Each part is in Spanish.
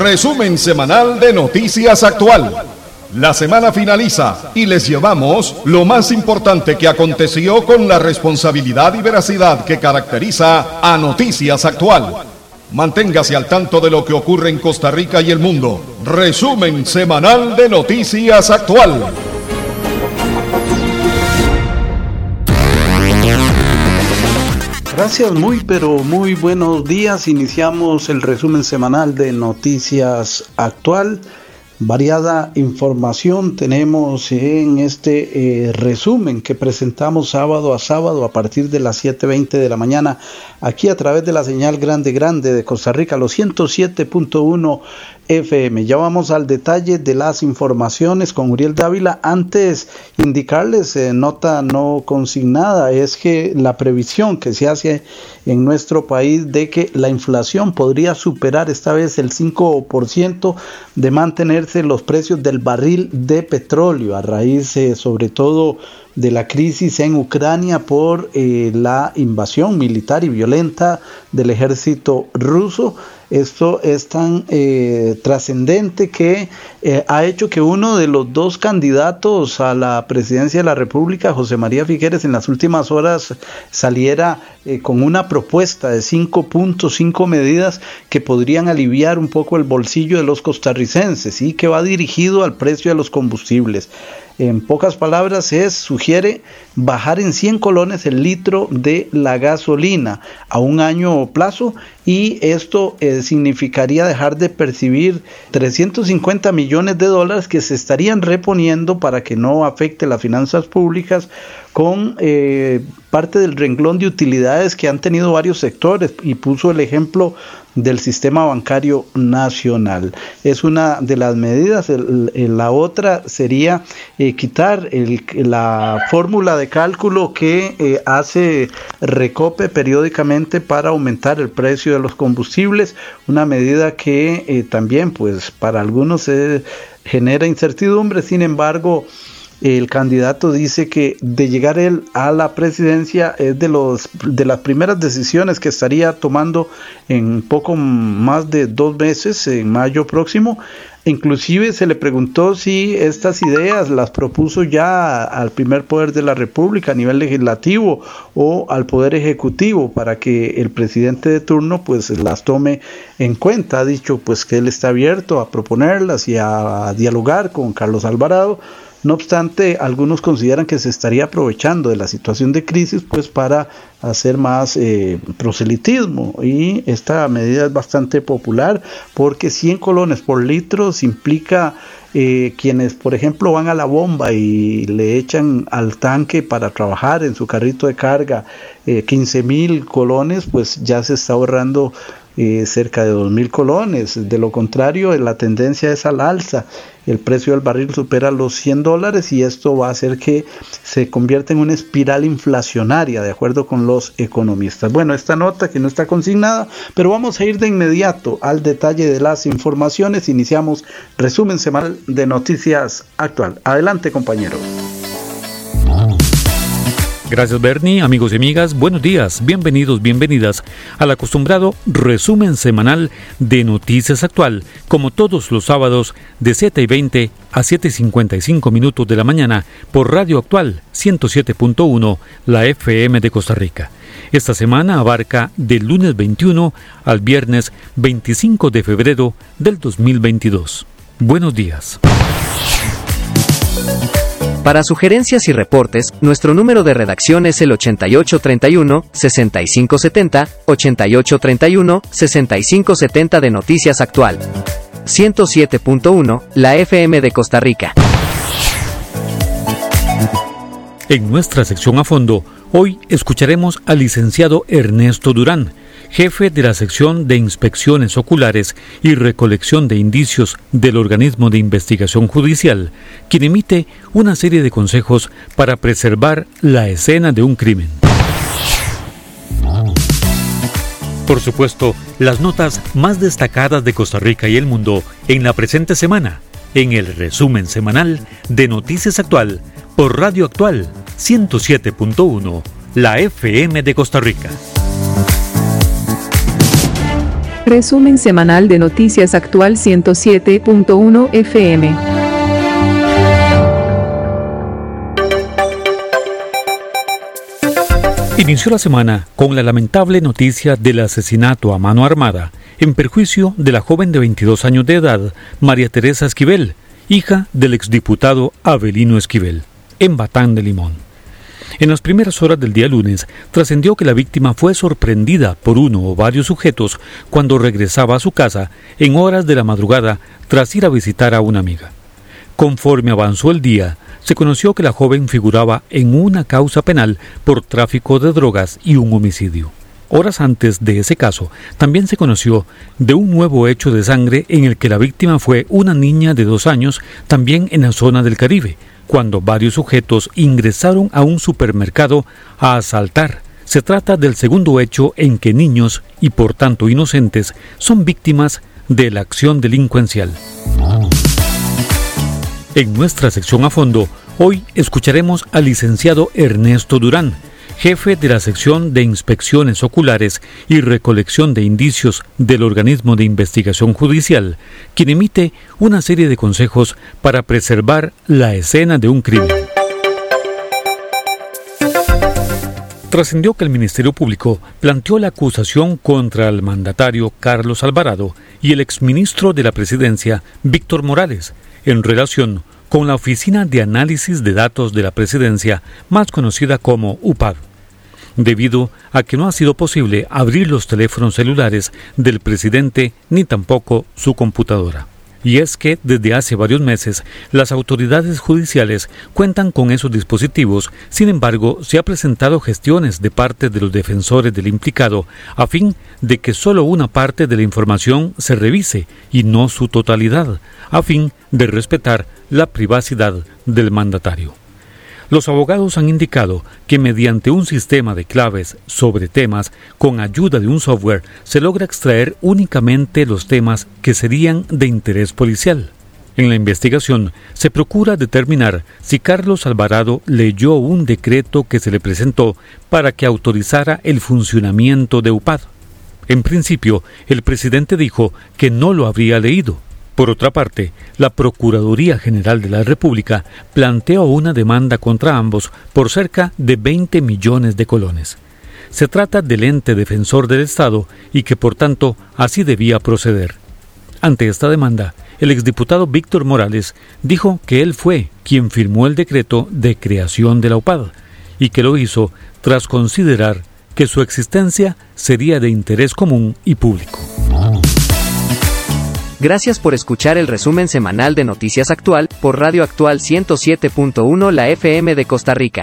Resumen semanal de Noticias Actual. La semana finaliza y les llevamos lo más importante que aconteció con la responsabilidad y veracidad que caracteriza a Noticias Actual. Manténgase al tanto de lo que ocurre en Costa Rica y el mundo. Resumen semanal de Noticias Actual. Gracias, muy pero muy buenos días. Iniciamos el resumen semanal de Noticias Actual. Variada información tenemos en este eh, resumen que presentamos sábado a sábado a partir de las 7.20 de la mañana aquí a través de la señal grande grande de Costa Rica, los 107.1 FM. Ya vamos al detalle de las informaciones con Uriel Dávila. Antes, indicarles, eh, nota no consignada, es que la previsión que se hace en nuestro país de que la inflación podría superar esta vez el 5% de mantenerse los precios del barril de petróleo a raíz eh, sobre todo de la crisis en Ucrania por eh, la invasión militar y violenta del ejército ruso. Esto es tan eh, trascendente que eh, ha hecho que uno de los dos candidatos a la presidencia de la República, José María Figueres, en las últimas horas saliera eh, con una propuesta de cinco puntos, cinco medidas que podrían aliviar un poco el bolsillo de los costarricenses y que va dirigido al precio de los combustibles. En pocas palabras, es sugiere bajar en 100 colones el litro de la gasolina a un año plazo y esto eh, significaría dejar de percibir 350 millones de dólares que se estarían reponiendo para que no afecte las finanzas públicas con eh, parte del renglón de utilidades que han tenido varios sectores y puso el ejemplo del sistema bancario nacional. Es una de las medidas. la otra sería eh, quitar la fórmula de cálculo que eh, hace recope periódicamente para aumentar el precio de los combustibles, una medida que también pues para algunos genera incertidumbre, sin embargo, el candidato dice que de llegar él a la presidencia es de los de las primeras decisiones que estaría tomando en poco más de dos meses en mayo próximo. Inclusive se le preguntó si estas ideas las propuso ya al primer poder de la república a nivel legislativo o al poder ejecutivo para que el presidente de turno pues las tome en cuenta. Ha dicho pues que él está abierto a proponerlas y a dialogar con Carlos Alvarado no obstante, algunos consideran que se estaría aprovechando de la situación de crisis pues para hacer más eh, proselitismo y esta medida es bastante popular porque 100 colones por litro implica eh, quienes por ejemplo van a la bomba y le echan al tanque para trabajar en su carrito de carga 15 eh, mil colones pues ya se está ahorrando cerca de 2.000 colones. De lo contrario, la tendencia es al alza. El precio del barril supera los 100 dólares y esto va a hacer que se convierta en una espiral inflacionaria, de acuerdo con los economistas. Bueno, esta nota que no está consignada, pero vamos a ir de inmediato al detalle de las informaciones. Iniciamos resumen semanal de noticias actual. Adelante, compañeros. Gracias Bernie, amigos y amigas, buenos días, bienvenidos, bienvenidas al acostumbrado resumen semanal de Noticias Actual, como todos los sábados de 7 y 20 a 7 y 55 minutos de la mañana por Radio Actual 107.1, la FM de Costa Rica. Esta semana abarca del lunes 21 al viernes 25 de febrero del 2022. Buenos días. Para sugerencias y reportes, nuestro número de redacción es el 8831-6570, 8831-6570 de Noticias Actual. 107.1, la FM de Costa Rica. En nuestra sección a fondo, hoy escucharemos al licenciado Ernesto Durán, jefe de la sección de inspecciones oculares y recolección de indicios del organismo de investigación judicial, quien emite una serie de consejos para preservar la escena de un crimen. Por supuesto, las notas más destacadas de Costa Rica y el mundo en la presente semana, en el resumen semanal de Noticias Actual por Radio Actual 107.1, la FM de Costa Rica. Resumen semanal de Noticias Actual 107.1 FM. Inició la semana con la lamentable noticia del asesinato a mano armada en perjuicio de la joven de 22 años de edad, María Teresa Esquivel, hija del exdiputado Avelino Esquivel, en Batán de Limón. En las primeras horas del día lunes, trascendió que la víctima fue sorprendida por uno o varios sujetos cuando regresaba a su casa en horas de la madrugada tras ir a visitar a una amiga. Conforme avanzó el día, se conoció que la joven figuraba en una causa penal por tráfico de drogas y un homicidio. Horas antes de ese caso, también se conoció de un nuevo hecho de sangre en el que la víctima fue una niña de dos años, también en la zona del Caribe, cuando varios sujetos ingresaron a un supermercado a asaltar. Se trata del segundo hecho en que niños, y por tanto inocentes, son víctimas de la acción delincuencial. En nuestra sección a fondo, hoy escucharemos al licenciado Ernesto Durán, jefe de la sección de inspecciones oculares y recolección de indicios del organismo de investigación judicial, quien emite una serie de consejos para preservar la escena de un crimen. Trascendió que el Ministerio Público planteó la acusación contra el mandatario Carlos Alvarado y el exministro de la Presidencia, Víctor Morales, en relación con la Oficina de Análisis de Datos de la Presidencia, más conocida como UPAD debido a que no ha sido posible abrir los teléfonos celulares del presidente ni tampoco su computadora. Y es que desde hace varios meses las autoridades judiciales cuentan con esos dispositivos, sin embargo se ha presentado gestiones de parte de los defensores del implicado a fin de que solo una parte de la información se revise y no su totalidad, a fin de respetar la privacidad del mandatario. Los abogados han indicado que mediante un sistema de claves sobre temas con ayuda de un software se logra extraer únicamente los temas que serían de interés policial. En la investigación se procura determinar si Carlos Alvarado leyó un decreto que se le presentó para que autorizara el funcionamiento de UPAD. En principio, el presidente dijo que no lo habría leído, por otra parte, la Procuraduría General de la República planteó una demanda contra ambos por cerca de 20 millones de colones. Se trata del ente defensor del Estado y que por tanto así debía proceder. Ante esta demanda, el exdiputado Víctor Morales dijo que él fue quien firmó el decreto de creación de la UPAD y que lo hizo tras considerar que su existencia sería de interés común y público. Gracias por escuchar el resumen semanal de Noticias Actual por Radio Actual 107.1 La FM de Costa Rica.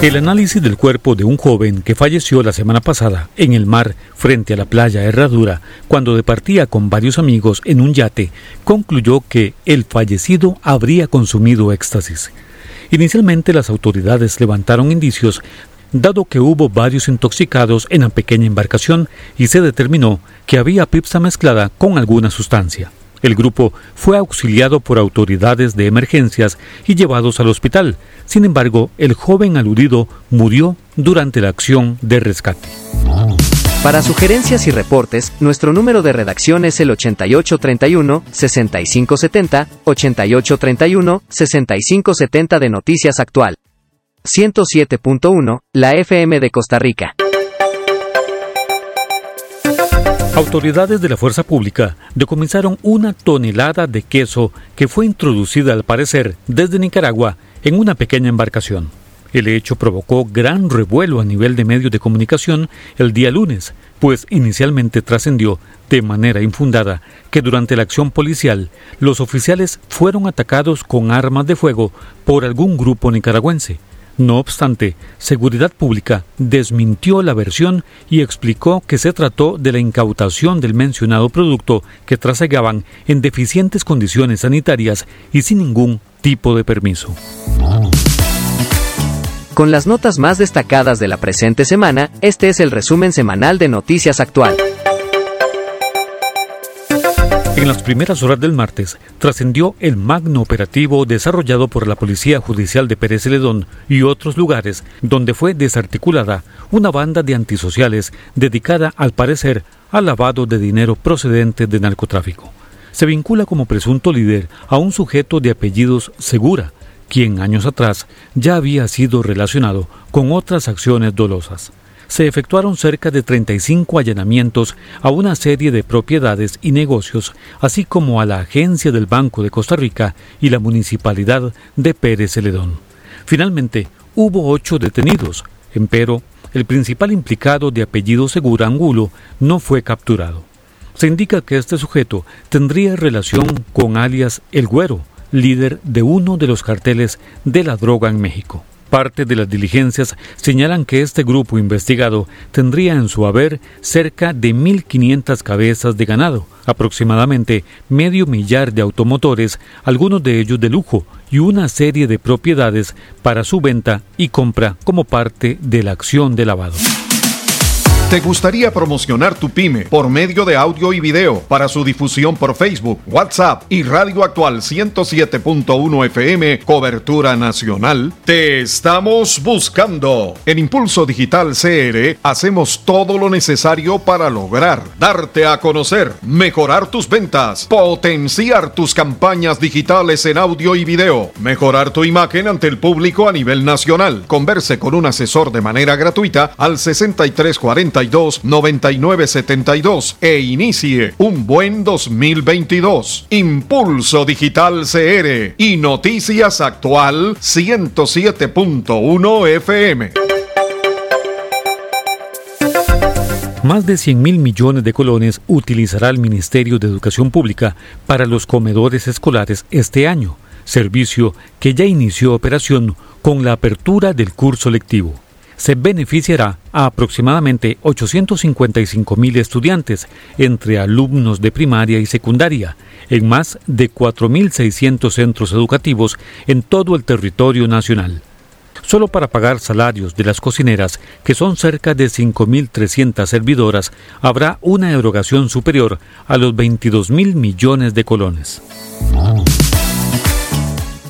El análisis del cuerpo de un joven que falleció la semana pasada en el mar frente a la playa Herradura cuando departía con varios amigos en un yate concluyó que el fallecido habría consumido éxtasis. Inicialmente las autoridades levantaron indicios dado que hubo varios intoxicados en la pequeña embarcación y se determinó que había pipsa mezclada con alguna sustancia. El grupo fue auxiliado por autoridades de emergencias y llevados al hospital. Sin embargo, el joven aludido murió durante la acción de rescate. Para sugerencias y reportes, nuestro número de redacción es el 8831-6570, 8831-6570 de Noticias Actual. 107.1, la FM de Costa Rica. Autoridades de la Fuerza Pública decomisaron una tonelada de queso que fue introducida al parecer desde Nicaragua en una pequeña embarcación. El hecho provocó gran revuelo a nivel de medios de comunicación el día lunes, pues inicialmente trascendió de manera infundada que durante la acción policial los oficiales fueron atacados con armas de fuego por algún grupo nicaragüense. No obstante, Seguridad Pública desmintió la versión y explicó que se trató de la incautación del mencionado producto que trasegaban en deficientes condiciones sanitarias y sin ningún tipo de permiso. Con las notas más destacadas de la presente semana, este es el resumen semanal de Noticias Actual. En las primeras horas del martes trascendió el magno operativo desarrollado por la Policía Judicial de Pérez Celedón y otros lugares donde fue desarticulada una banda de antisociales dedicada al parecer al lavado de dinero procedente de narcotráfico. Se vincula como presunto líder a un sujeto de apellidos Segura, quien años atrás ya había sido relacionado con otras acciones dolosas se efectuaron cerca de 35 allanamientos a una serie de propiedades y negocios, así como a la agencia del Banco de Costa Rica y la municipalidad de Pérez Celedón. Finalmente, hubo ocho detenidos, empero el principal implicado de apellido Segura Angulo no fue capturado. Se indica que este sujeto tendría relación con alias El Güero, líder de uno de los carteles de la droga en México. Parte de las diligencias señalan que este grupo investigado tendría en su haber cerca de 1.500 cabezas de ganado, aproximadamente medio millar de automotores, algunos de ellos de lujo, y una serie de propiedades para su venta y compra como parte de la acción de lavado. ¿Te gustaría promocionar tu pyme por medio de audio y video para su difusión por Facebook, WhatsApp y Radio Actual 107.1 FM, cobertura nacional? Te estamos buscando. En Impulso Digital CR hacemos todo lo necesario para lograr darte a conocer, mejorar tus ventas, potenciar tus campañas digitales en audio y video, mejorar tu imagen ante el público a nivel nacional. Converse con un asesor de manera gratuita al 6340 9972 e inicie un buen 2022. Impulso Digital CR y Noticias Actual 107.1 FM. Más de 100 mil millones de colones utilizará el Ministerio de Educación Pública para los comedores escolares este año, servicio que ya inició operación con la apertura del curso lectivo se beneficiará a aproximadamente 855 mil estudiantes, entre alumnos de primaria y secundaria, en más de 4.600 centros educativos en todo el territorio nacional. Solo para pagar salarios de las cocineras, que son cerca de 5.300 servidoras, habrá una erogación superior a los 22 mil millones de colones.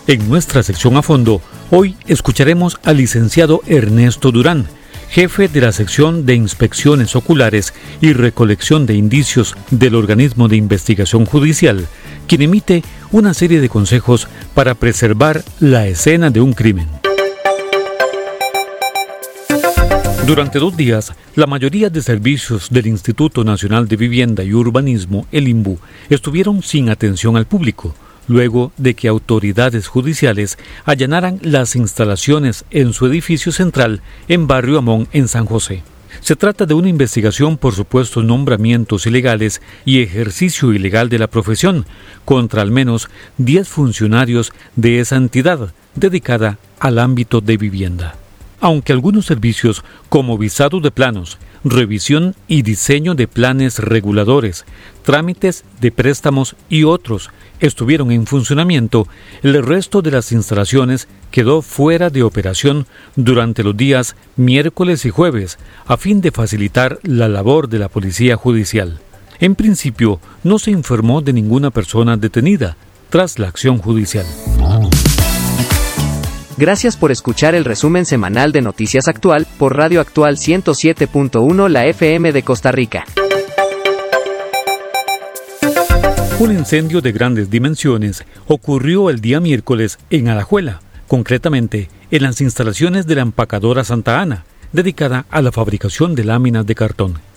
En nuestra sección a fondo, hoy escucharemos al licenciado Ernesto Durán, jefe de la sección de inspecciones oculares y recolección de indicios del organismo de investigación judicial, quien emite una serie de consejos para preservar la escena de un crimen. Durante dos días, la mayoría de servicios del Instituto Nacional de Vivienda y Urbanismo, el INBU, estuvieron sin atención al público luego de que autoridades judiciales allanaran las instalaciones en su edificio central en Barrio Amón, en San José. Se trata de una investigación por supuestos nombramientos ilegales y ejercicio ilegal de la profesión contra al menos 10 funcionarios de esa entidad dedicada al ámbito de vivienda. Aunque algunos servicios como visado de planos, revisión y diseño de planes reguladores, trámites de préstamos y otros estuvieron en funcionamiento, el resto de las instalaciones quedó fuera de operación durante los días miércoles y jueves, a fin de facilitar la labor de la Policía Judicial. En principio, no se informó de ninguna persona detenida tras la acción judicial. Gracias por escuchar el resumen semanal de Noticias Actual por Radio Actual 107.1 La FM de Costa Rica. Un incendio de grandes dimensiones ocurrió el día miércoles en Alajuela, concretamente en las instalaciones de la empacadora Santa Ana, dedicada a la fabricación de láminas de cartón.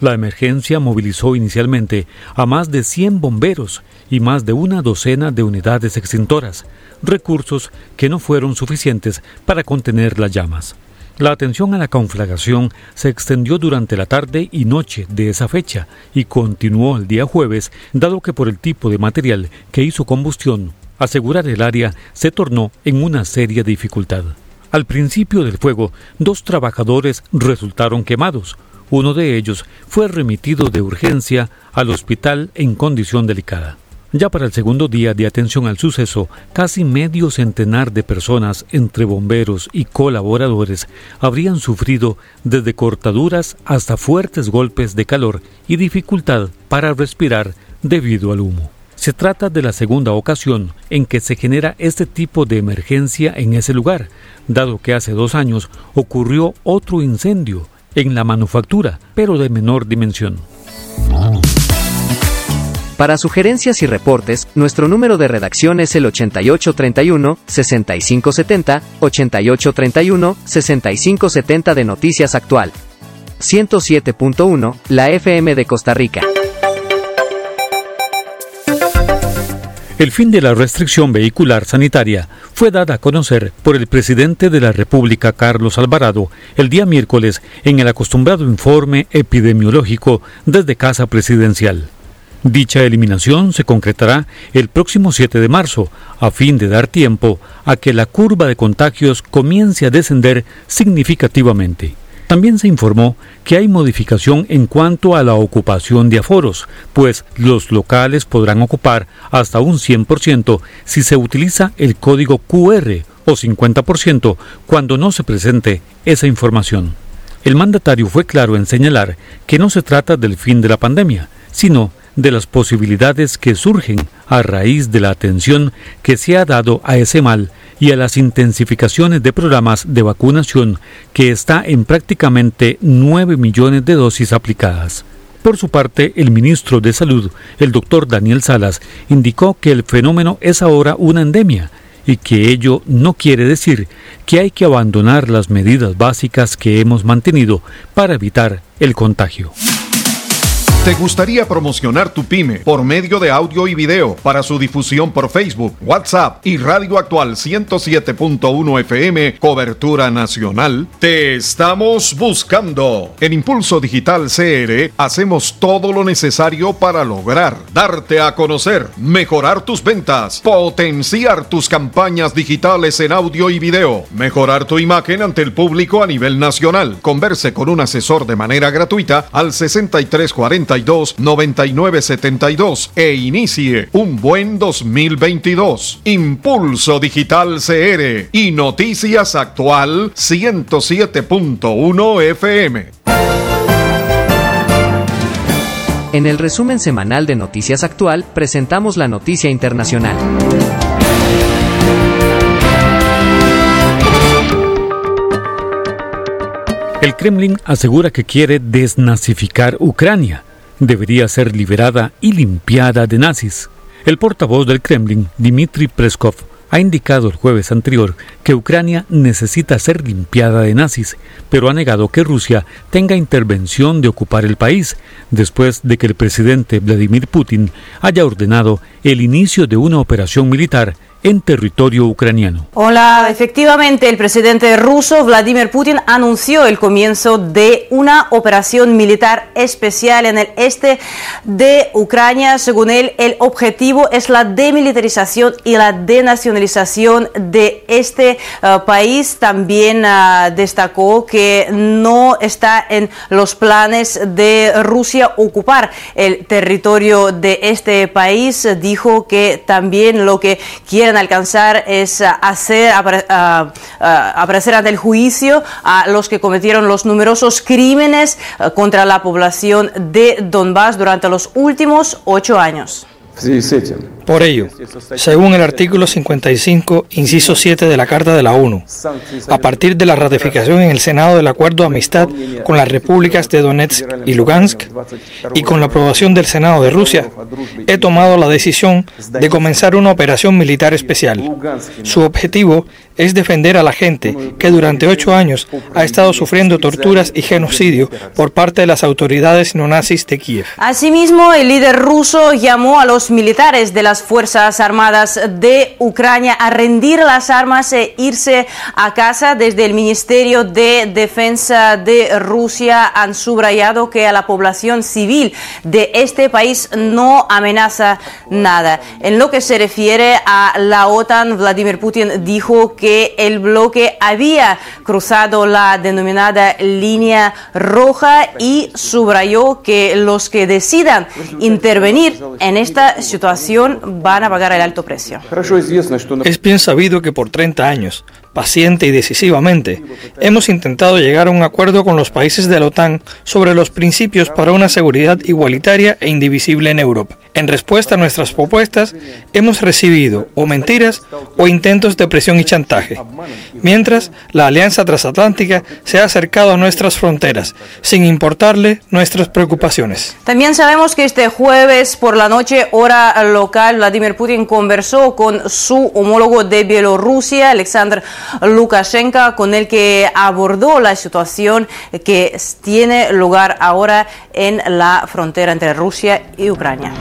La emergencia movilizó inicialmente a más de 100 bomberos y más de una docena de unidades extintoras, recursos que no fueron suficientes para contener las llamas. La atención a la conflagración se extendió durante la tarde y noche de esa fecha y continuó el día jueves, dado que por el tipo de material que hizo combustión, asegurar el área se tornó en una seria dificultad. Al principio del fuego, dos trabajadores resultaron quemados. Uno de ellos fue remitido de urgencia al hospital en condición delicada. Ya para el segundo día de atención al suceso, casi medio centenar de personas, entre bomberos y colaboradores, habrían sufrido desde cortaduras hasta fuertes golpes de calor y dificultad para respirar debido al humo. Se trata de la segunda ocasión en que se genera este tipo de emergencia en ese lugar, dado que hace dos años ocurrió otro incendio en la manufactura, pero de menor dimensión. Para sugerencias y reportes, nuestro número de redacción es el 8831-6570, 8831-6570 de Noticias Actual. 107.1, la FM de Costa Rica. El fin de la restricción vehicular sanitaria fue dada a conocer por el presidente de la República, Carlos Alvarado, el día miércoles en el acostumbrado informe epidemiológico desde Casa Presidencial. Dicha eliminación se concretará el próximo 7 de marzo, a fin de dar tiempo a que la curva de contagios comience a descender significativamente. También se informó que hay modificación en cuanto a la ocupación de aforos, pues los locales podrán ocupar hasta un 100% si se utiliza el código QR o 50% cuando no se presente esa información. El mandatario fue claro en señalar que no se trata del fin de la pandemia, sino de las posibilidades que surgen a raíz de la atención que se ha dado a ese mal y a las intensificaciones de programas de vacunación que está en prácticamente 9 millones de dosis aplicadas. Por su parte, el ministro de Salud, el doctor Daniel Salas, indicó que el fenómeno es ahora una endemia y que ello no quiere decir que hay que abandonar las medidas básicas que hemos mantenido para evitar el contagio. ¿Te gustaría promocionar tu pyme por medio de audio y video para su difusión por Facebook, WhatsApp y Radio Actual 107.1 FM, cobertura nacional? Te estamos buscando. En Impulso Digital CR hacemos todo lo necesario para lograr darte a conocer, mejorar tus ventas, potenciar tus campañas digitales en audio y video, mejorar tu imagen ante el público a nivel nacional. Converse con un asesor de manera gratuita al 6340 9972 e inicie un buen 2022. Impulso Digital CR y Noticias Actual 107.1 FM. En el resumen semanal de Noticias Actual presentamos la noticia internacional. El Kremlin asegura que quiere desnazificar Ucrania debería ser liberada y limpiada de nazis. El portavoz del Kremlin, Dmitry Preskov, ha indicado el jueves anterior que Ucrania necesita ser limpiada de nazis, pero ha negado que Rusia tenga intervención de ocupar el país, después de que el presidente Vladimir Putin haya ordenado el inicio de una operación militar en territorio ucraniano. Hola, efectivamente el presidente ruso Vladimir Putin anunció el comienzo de una operación militar especial en el este de Ucrania. Según él, el objetivo es la demilitarización y la denacionalización de este uh, país. También uh, destacó que no está en los planes de Rusia ocupar el territorio de este país. Dijo que también lo que quiere alcanzar es ah, hacer ah, ah, aparecer ante el juicio a los que cometieron los numerosos crímenes contra la población de Donbass durante los últimos ocho años. Por ello, según el artículo 55, inciso 7 de la Carta de la ONU, a partir de la ratificación en el Senado del Acuerdo de Amistad con las repúblicas de Donetsk y Lugansk y con la aprobación del Senado de Rusia, he tomado la decisión de comenzar una operación militar especial. Su objetivo es defender a la gente que durante ocho años ha estado sufriendo torturas y genocidio por parte de las autoridades no nazis de Kiev. Asimismo, el líder ruso llamó a los militares de las Fuerzas Armadas de Ucrania a rendir las armas e irse a casa. Desde el Ministerio de Defensa de Rusia han subrayado que a la población civil de este país no amenaza nada. En lo que se refiere a la OTAN, Vladimir Putin dijo que el bloque había cruzado la denominada línea roja y subrayó que los que decidan intervenir en esta situación van a pagar el alto precio. Es bien sabido que por 30 años paciente y decisivamente, hemos intentado llegar a un acuerdo con los países de la OTAN sobre los principios para una seguridad igualitaria e indivisible en Europa. En respuesta a nuestras propuestas, hemos recibido o mentiras o intentos de presión y chantaje, mientras la Alianza Transatlántica se ha acercado a nuestras fronteras, sin importarle nuestras preocupaciones. También sabemos que este jueves por la noche, hora local, Vladimir Putin conversó con su homólogo de Bielorrusia, Alexander Lukashenko, con el que abordó la situación que tiene lugar ahora en la frontera entre Rusia y Ucrania.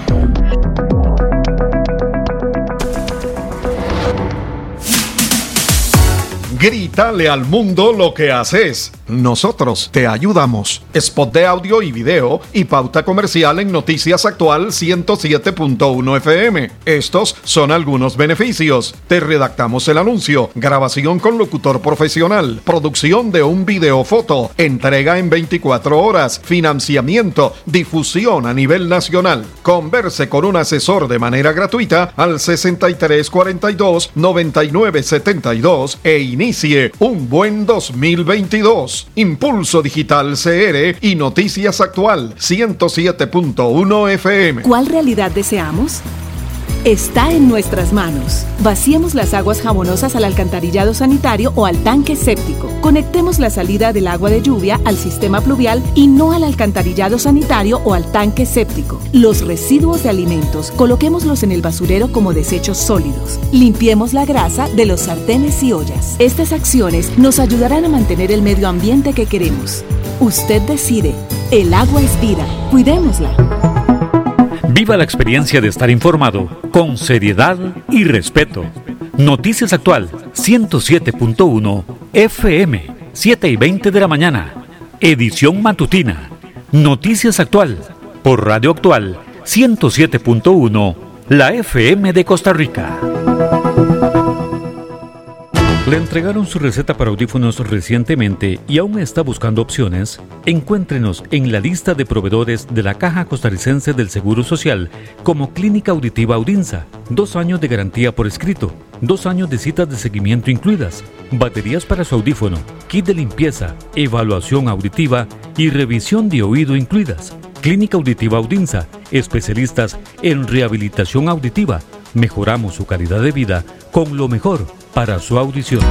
Grítale al mundo lo que haces. Nosotros te ayudamos. Spot de audio y video y pauta comercial en Noticias Actual 107.1 FM. Estos son algunos beneficios. Te redactamos el anuncio, grabación con locutor profesional, producción de un video foto, entrega en 24 horas, financiamiento, difusión a nivel nacional. Converse con un asesor de manera gratuita al 6342 9972 e inicie un buen 2022. Impulso Digital CR y Noticias Actual 107.1 FM. ¿Cuál realidad deseamos? Está en nuestras manos. Vaciemos las aguas jabonosas al alcantarillado sanitario o al tanque séptico. Conectemos la salida del agua de lluvia al sistema pluvial y no al alcantarillado sanitario o al tanque séptico. Los residuos de alimentos, coloquémoslos en el basurero como desechos sólidos. Limpiemos la grasa de los sartenes y ollas. Estas acciones nos ayudarán a mantener el medio ambiente que queremos. Usted decide. El agua es vida. Cuidémosla. Viva la experiencia de estar informado con seriedad y respeto. Noticias Actual 107.1 FM 7 y 20 de la mañana. Edición matutina. Noticias Actual por Radio Actual 107.1 la FM de Costa Rica. Le entregaron su receta para audífonos recientemente y aún está buscando opciones. Encuéntrenos en la lista de proveedores de la Caja Costarricense del Seguro Social como Clínica Auditiva Audinza. Dos años de garantía por escrito, dos años de citas de seguimiento incluidas, baterías para su audífono, kit de limpieza, evaluación auditiva y revisión de oído incluidas. Clínica Auditiva Audinza, especialistas en rehabilitación auditiva. Mejoramos su calidad de vida con lo mejor para su audición.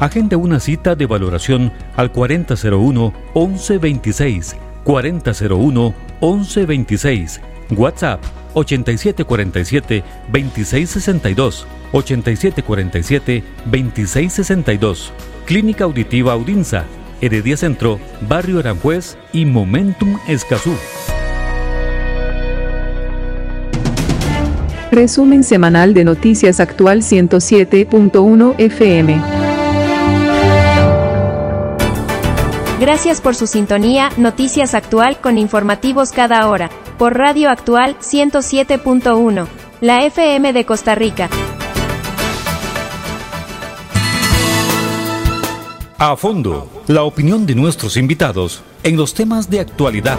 Agende una cita de valoración al 4001-1126, 4001-1126, WhatsApp 8747-2662, 8747-2662, Clínica Auditiva Audinza, Heredia Centro, Barrio Aranjuez y Momentum Escazú. Resumen semanal de Noticias Actual 107.1 FM. Gracias por su sintonía, Noticias Actual con informativos cada hora, por Radio Actual 107.1, la FM de Costa Rica. A fondo, la opinión de nuestros invitados en los temas de actualidad.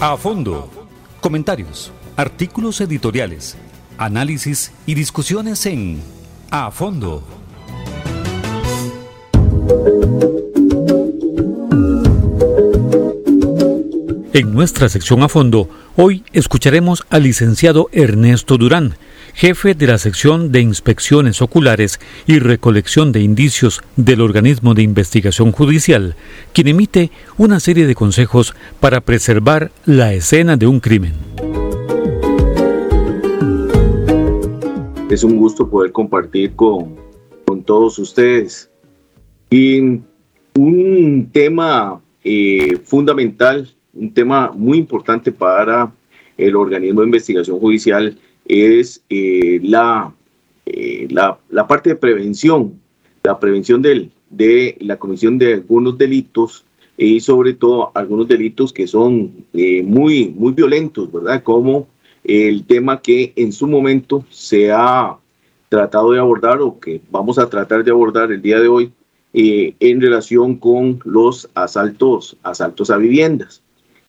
A fondo Comentarios, artículos editoriales, análisis y discusiones en A Fondo. En nuestra sección a fondo, hoy escucharemos al licenciado Ernesto Durán, jefe de la sección de inspecciones oculares y recolección de indicios del organismo de investigación judicial, quien emite una serie de consejos para preservar la escena de un crimen. Es un gusto poder compartir con, con todos ustedes. Y un tema eh, fundamental, un tema muy importante para el organismo de investigación judicial es eh, eh, la, la, parte de prevención, la prevención del, de la comisión de algunos delitos y sobre todo algunos delitos que son eh, muy, muy violentos, ¿verdad? Como el tema que en su momento se ha tratado de abordar o que vamos a tratar de abordar el día de hoy en relación con los asaltos, asaltos a viviendas.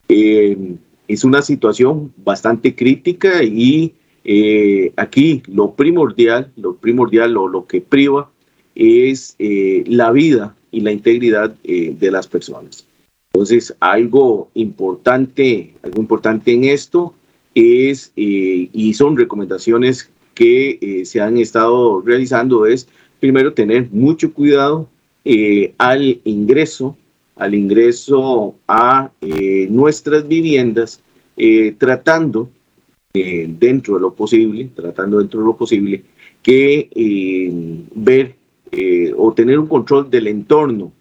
es una situación bastante crítica y eh, aquí lo primordial, lo primordial o lo que priva es eh, la vida y la integridad eh, de las personas. Entonces, algo importante, algo importante en esto es, y son recomendaciones que se han estado realizando, es primero tener mucho cuidado al ingreso, al ingreso a nuestras viviendas, tratando dentro de lo posible, tratando dentro de lo posible, que ver eh, o tener un control del entorno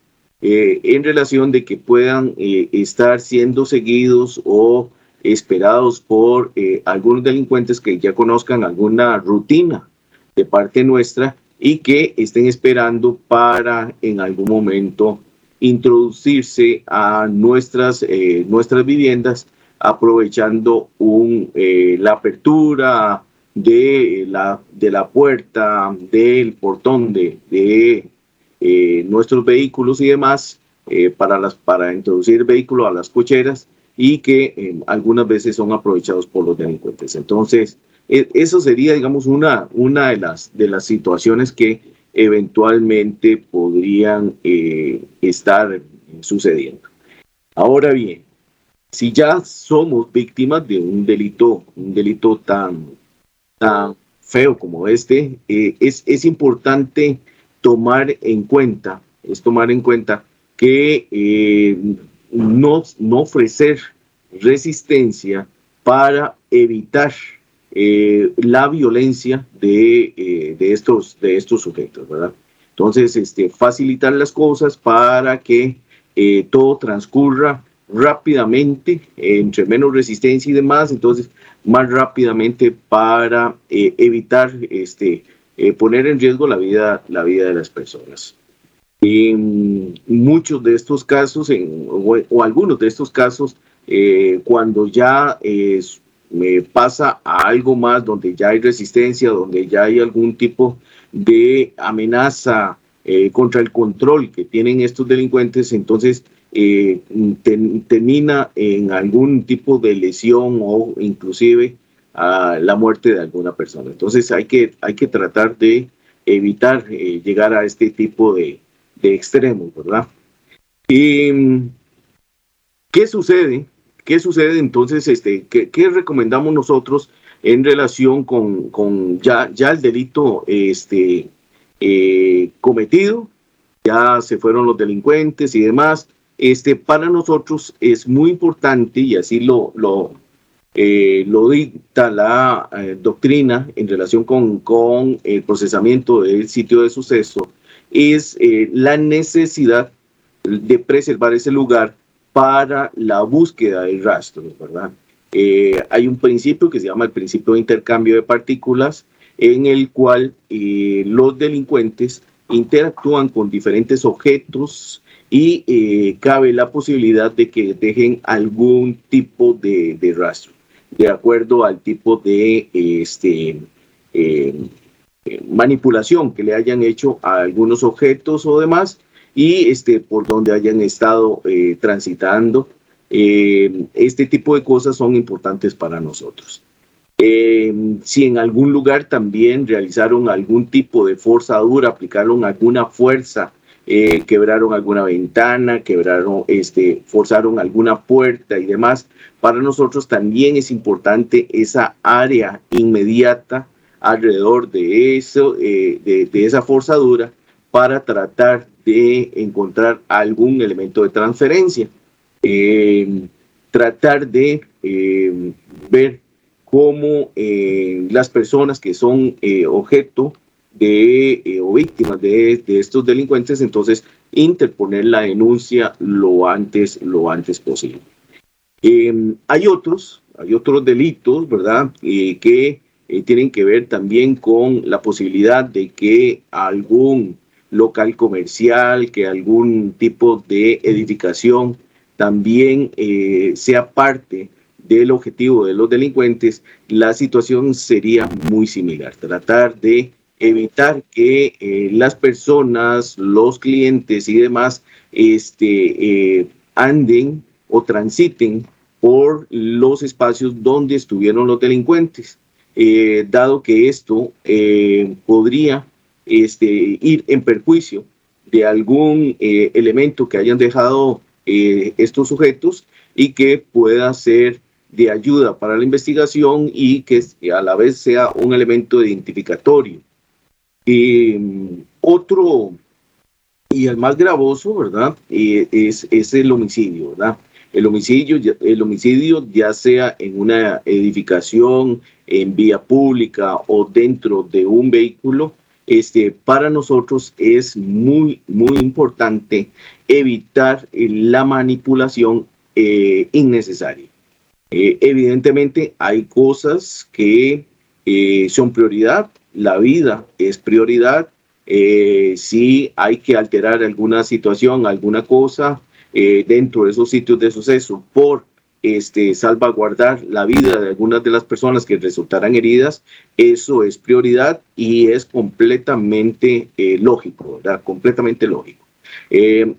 eh, en relación de que puedan eh, estar siendo seguidos o esperados por algunos delincuentes que ya conozcan alguna rutina de parte nuestra y que estén esperando para en algún momento introducirse a nuestras, nuestras viviendas aprovechando un, la apertura de la, de la puerta, del portón de, de eh, nuestros vehículos y demás eh, para, para introducir vehículos a las cocheras y que eh, algunas veces son aprovechados por los delincuentes. Entonces, e, eso sería, digamos, una, una de, las, de las situaciones que eventualmente podrían estar sucediendo. Ahora bien, si ya somos víctimas de un delito, un delito tan, tan feo como este, eh, es, es, importante tomar en cuenta, es tomar en cuenta que eh, no, no ofrecer resistencia para evitar eh, la violencia de, de, estos, de estos sujetos, ¿verdad? Entonces, este, facilitar las cosas para que todo transcurra rápidamente, entre menos resistencia y demás, entonces más rápidamente para eh, evitar este, eh, poner en riesgo la vida, la vida de las personas. En muchos de estos casos, en, o, algunos de estos casos, eh, cuando ya me pasa a algo más, donde ya hay resistencia, donde ya hay algún tipo de amenaza contra el control que tienen estos delincuentes, entonces eh, termina en algún tipo de lesión o inclusive a la muerte de alguna persona. Entonces hay que, hay que tratar de evitar eh, llegar a este tipo de, extremos, ¿verdad? ¿Qué sucede? ¿Qué sucede entonces? Este, ¿qué, qué recomendamos nosotros en relación con, con ya, ya el delito este, eh, cometido? Ya se fueron los delincuentes y demás este, para nosotros es muy importante, y así lo, lo, eh, lo dicta la eh, doctrina en relación con, con, el procesamiento del sitio de suceso, es eh, la necesidad de preservar ese lugar para la búsqueda del rastro, ¿verdad? hay un principio que se llama el principio de intercambio de partículas, en el cual los delincuentes interactúan con diferentes objetos, y eh, cabe la posibilidad de que dejen algún tipo de, rastro, de acuerdo al tipo de este, eh, manipulación que le hayan hecho a algunos objetos o demás y este, por donde hayan estado eh, transitando. este tipo de cosas son importantes para nosotros. Si en algún lugar también realizaron algún tipo de forzadura, aplicaron alguna fuerza eh, quebraron alguna ventana, quebraron, este, forzaron alguna puerta y demás. Para nosotros también es importante esa área inmediata alrededor de eso, eh, de, esa forzadura, para tratar de encontrar algún elemento de transferencia. Eh, tratar de ver cómo las personas que son objeto de, eh, o víctimas de, estos delincuentes, entonces interponer la denuncia lo antes, lo antes posible. Em, hay otros, hay otros delitos, ¿verdad? Eh, que eh, tienen que ver también con la posibilidad de que algún local comercial, que algún tipo de edificación también sea parte del objetivo de los delincuentes, la situación sería muy similar. Tratar de evitar que eh, las personas, los clientes y demás este, eh, anden o transiten por los espacios donde estuvieron los delincuentes, dado que esto podría este, ir en perjuicio de algún elemento que hayan dejado estos sujetos y que pueda ser de ayuda para la investigación y que a la vez sea un elemento identificatorio. otro, y el más gravoso, ¿verdad? es, es el homicidio, ¿verdad? El homicidio, el homicidio, ya sea en una edificación, en vía pública o dentro de un vehículo, este, para nosotros es muy, muy importante evitar la manipulación eh, innecesaria. Eh, evidentemente hay cosas que eh, son prioridad, la vida es prioridad, si hay que alterar alguna situación, alguna cosa dentro de esos sitios de suceso por este, salvaguardar la vida de algunas de las personas que resultaran heridas, eso es prioridad y es completamente lógico, ¿verdad? Completamente lógico.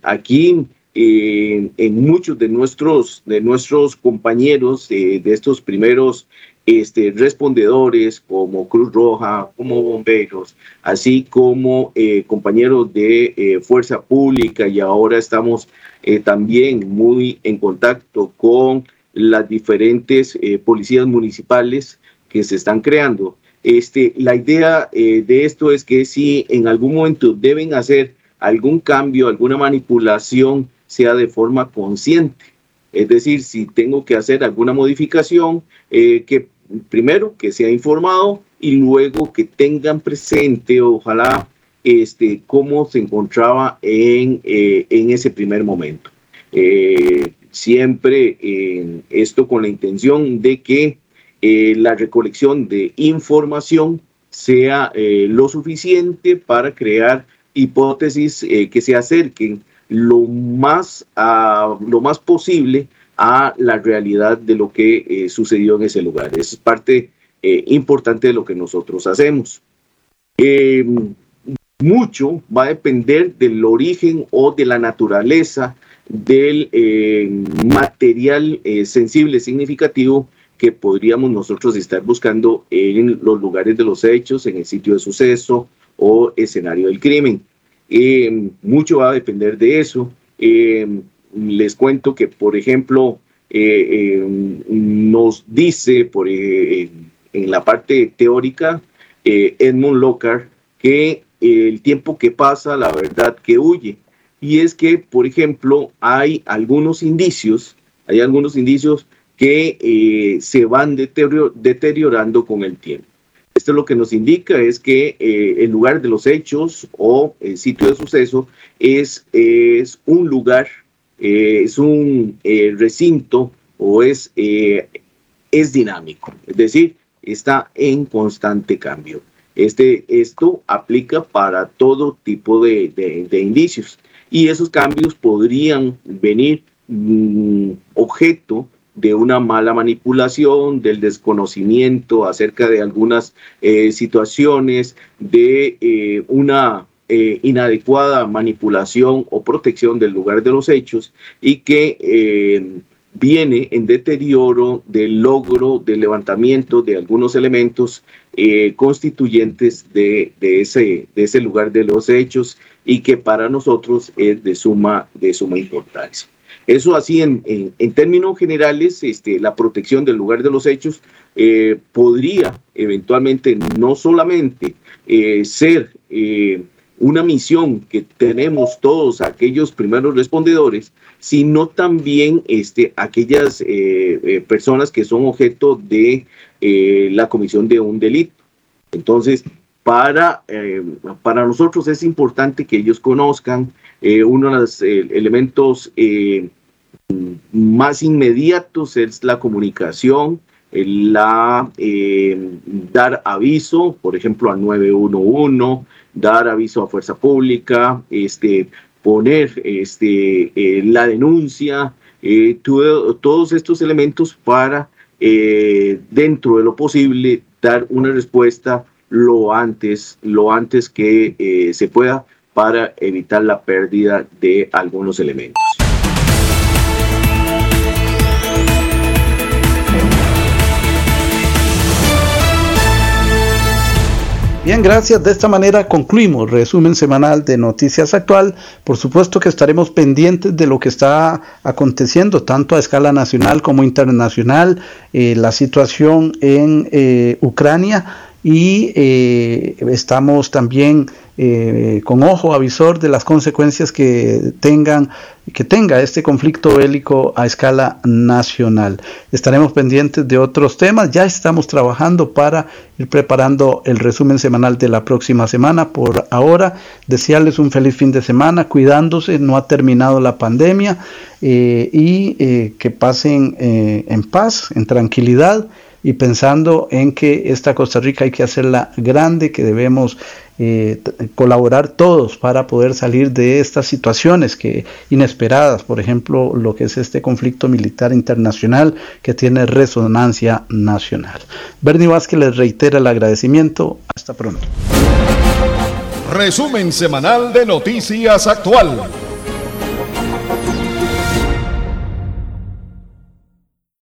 aquí en muchos de nuestros, de nuestros compañeros de estos primeros este, respondedores como Cruz Roja, como bomberos, así como eh, compañeros de eh, Fuerza Pública y ahora estamos eh, también muy en contacto con las diferentes policías municipales que se están creando. Este, la idea de esto es que si en algún momento deben hacer algún cambio, alguna manipulación sea de forma consciente. Es decir, si tengo que hacer alguna modificación, eh, que primero que sea informado y luego que tengan presente, ojalá, este, cómo se encontraba en, eh, en ese primer momento. Eh, siempre esto con la intención de que la recolección de información sea lo suficiente para crear hipótesis que se acerquen lo más, lo más posible a la realidad de lo que eh, sucedió en ese lugar. Es parte eh, importante de lo que nosotros hacemos. Em, mucho va a depender del origen o de la naturaleza del em, material eh, sensible significativo que podríamos nosotros estar buscando en los lugares de los hechos, en el sitio de suceso o escenario del crimen. Eh, mucho va a depender de eso. Eh, les cuento que, por ejemplo, eh, nos dice por, en la parte teórica Edmund Lockhart que el tiempo que pasa, la verdad que huye. Y es que, por ejemplo, hay algunos indicios, hay algunos indicios que se van deteriorando con el tiempo. Esto lo que nos indica es que eh, el lugar de los hechos o el sitio de suceso es, es un lugar, eh, es un eh, recinto o es, es dinámico, es decir, está en constante cambio. Este, esto aplica para todo tipo de, de, indicios y esos cambios podrían venir mm, objeto de una mala manipulación, del desconocimiento acerca de algunas eh, situaciones, de eh, una eh, inadecuada manipulación o protección del lugar de los hechos y que viene en deterioro del logro, del levantamiento de algunos elementos constituyentes de, ese, de ese lugar de los hechos y que para nosotros es de suma, de suma importancia. Eso así, en, términos generales, este, la protección del lugar de los hechos eh, podría eventualmente no solamente eh, ser eh, una misión que tenemos todos aquellos primeros respondedores, sino también este, aquellas personas que son objeto de la comisión de un delito. Entonces, para, para nosotros es importante que ellos conozcan uno de los elementos más inmediatos es la comunicación, la eh, dar aviso, por ejemplo, al 911, dar aviso a fuerza pública, este, poner este, eh, la denuncia, eh, todos estos elementos para, dentro de lo posible, dar una respuesta lo antes, lo antes que eh, se pueda para evitar la pérdida de algunos elementos. Bien, gracias. De esta manera concluimos resumen semanal de Noticias Actual. Por supuesto que estaremos pendientes de lo que está aconteciendo, tanto a escala nacional como internacional, eh, la situación en eh, Ucrania y eh, estamos también eh, con ojo avisor de las consecuencias que tengan que tenga este conflicto bélico a escala nacional. Estaremos pendientes de otros temas, ya estamos trabajando para ir preparando el resumen semanal de la próxima semana. Por ahora, desearles un feliz fin de semana, cuidándose, no ha terminado la pandemia eh, y que pasen en paz, en tranquilidad y pensando en que esta Costa Rica hay que hacerla grande, que debemos eh, colaborar todos para poder salir de estas situaciones que inesperadas, por ejemplo, lo que es este conflicto militar internacional que tiene resonancia nacional. Bernie Vázquez les reitera el agradecimiento. Hasta pronto. Resumen semanal de Noticias Actual.